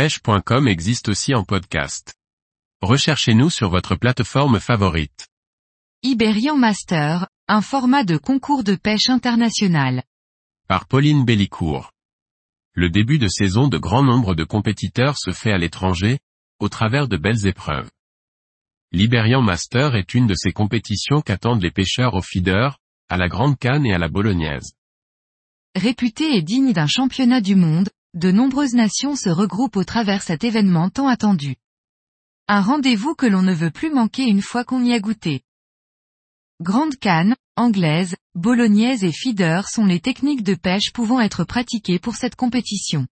pêche.com existe aussi en podcast. Recherchez-nous sur votre plateforme favorite. Iberian Master, un format de concours de pêche international. Par Pauline Bellicourt. Le début de saison de grand nombre de compétiteurs se fait à l'étranger, au travers de belles épreuves. L'Iberian Master est une de ces compétitions qu'attendent les pêcheurs au feeder, à la Grande Canne et à la Bolognaise. Réputé et digne d'un championnat du monde, de nombreuses nations se regroupent au travers cet événement tant attendu. Un rendez-vous que l'on ne veut plus manquer une fois qu'on y a goûté. Grande canne, anglaise, bolognaise et feeder sont les techniques de pêche pouvant être pratiquées pour cette compétition.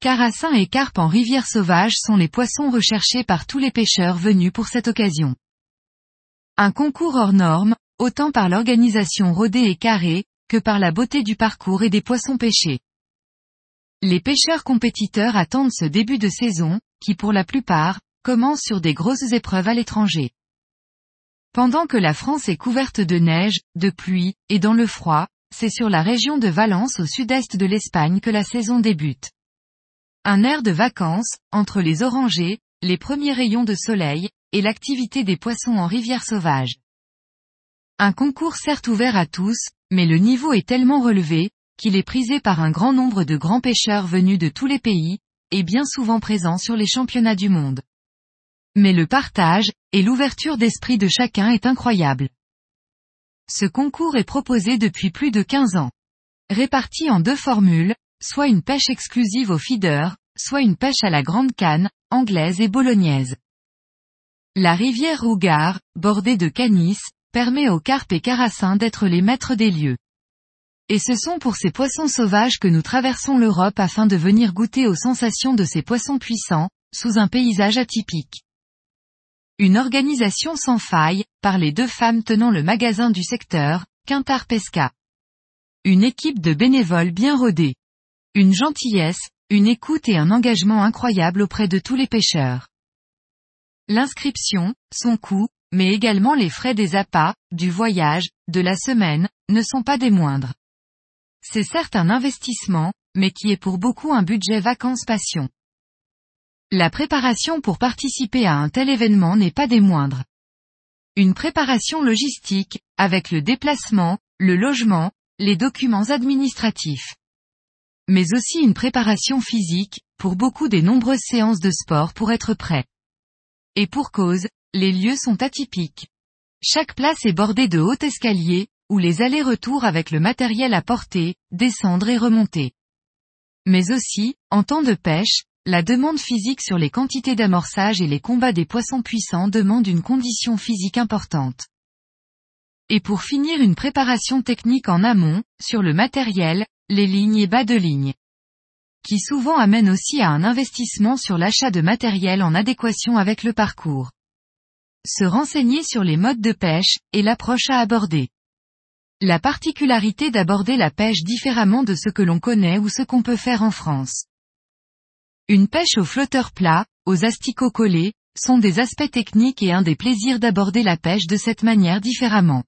Carassins et carpes en rivière sauvage sont les poissons recherchés par tous les pêcheurs venus pour cette occasion. Un concours hors norme, autant par l'organisation rodée et carrée, que par la beauté du parcours et des poissons pêchés. Les pêcheurs compétiteurs attendent ce début de saison, qui pour la plupart, commence sur des grosses épreuves à l'étranger. Pendant que la France est couverte de neige, de pluie, et dans le froid, c'est sur la région de Valence au sud-est de l'Espagne que la saison débute. Un air de vacances, entre les orangers, les premiers rayons de soleil, et l'activité des poissons en rivière sauvage. Un concours certes ouvert à tous, mais le niveau est tellement relevé, qu'il est prisé par un grand nombre de grands pêcheurs venus de tous les pays, et bien souvent présents sur les championnats du monde. Mais le partage, et l'ouverture d'esprit de chacun est incroyable. Ce concours est proposé depuis plus de 15 ans. Réparti en deux formules, soit une pêche exclusive au feeder, soit une pêche à la grande canne, anglaise et bolognaise. La rivière Rougar, bordée de canis, permet aux carpes et carassins d'être les maîtres des lieux. Et ce sont pour ces poissons sauvages que nous traversons l'Europe afin de venir goûter aux sensations de ces poissons puissants, sous un paysage atypique. Une organisation sans faille, par les deux femmes tenant le magasin du secteur, Quintar Pesca. Une équipe de bénévoles bien rodés. Une gentillesse, une écoute et un engagement incroyable auprès de tous les pêcheurs. L'inscription, son coût, mais également les frais des appâts, du voyage, de la semaine, ne sont pas des moindres. C'est certes un investissement, mais qui est pour beaucoup un budget vacances-passion. La préparation pour participer à un tel événement n'est pas des moindres. Une préparation logistique, avec le déplacement, le logement, les documents administratifs mais aussi une préparation physique, pour beaucoup des nombreuses séances de sport pour être prêt. Et pour cause, les lieux sont atypiques. Chaque place est bordée de hauts escaliers, où les allers-retours avec le matériel à porter, descendre et remonter. Mais aussi, en temps de pêche, la demande physique sur les quantités d'amorçage et les combats des poissons puissants demande une condition physique importante. Et pour finir une préparation technique en amont, sur le matériel, les lignes et bas de ligne. Qui souvent amène aussi à un investissement sur l'achat de matériel en adéquation avec le parcours. Se renseigner sur les modes de pêche, et l'approche à aborder. La particularité d'aborder la pêche différemment de ce que l'on connaît ou ce qu'on peut faire en France. Une pêche au flotteur plat, aux asticots collés, sont des aspects techniques et un des plaisirs d'aborder la pêche de cette manière différemment.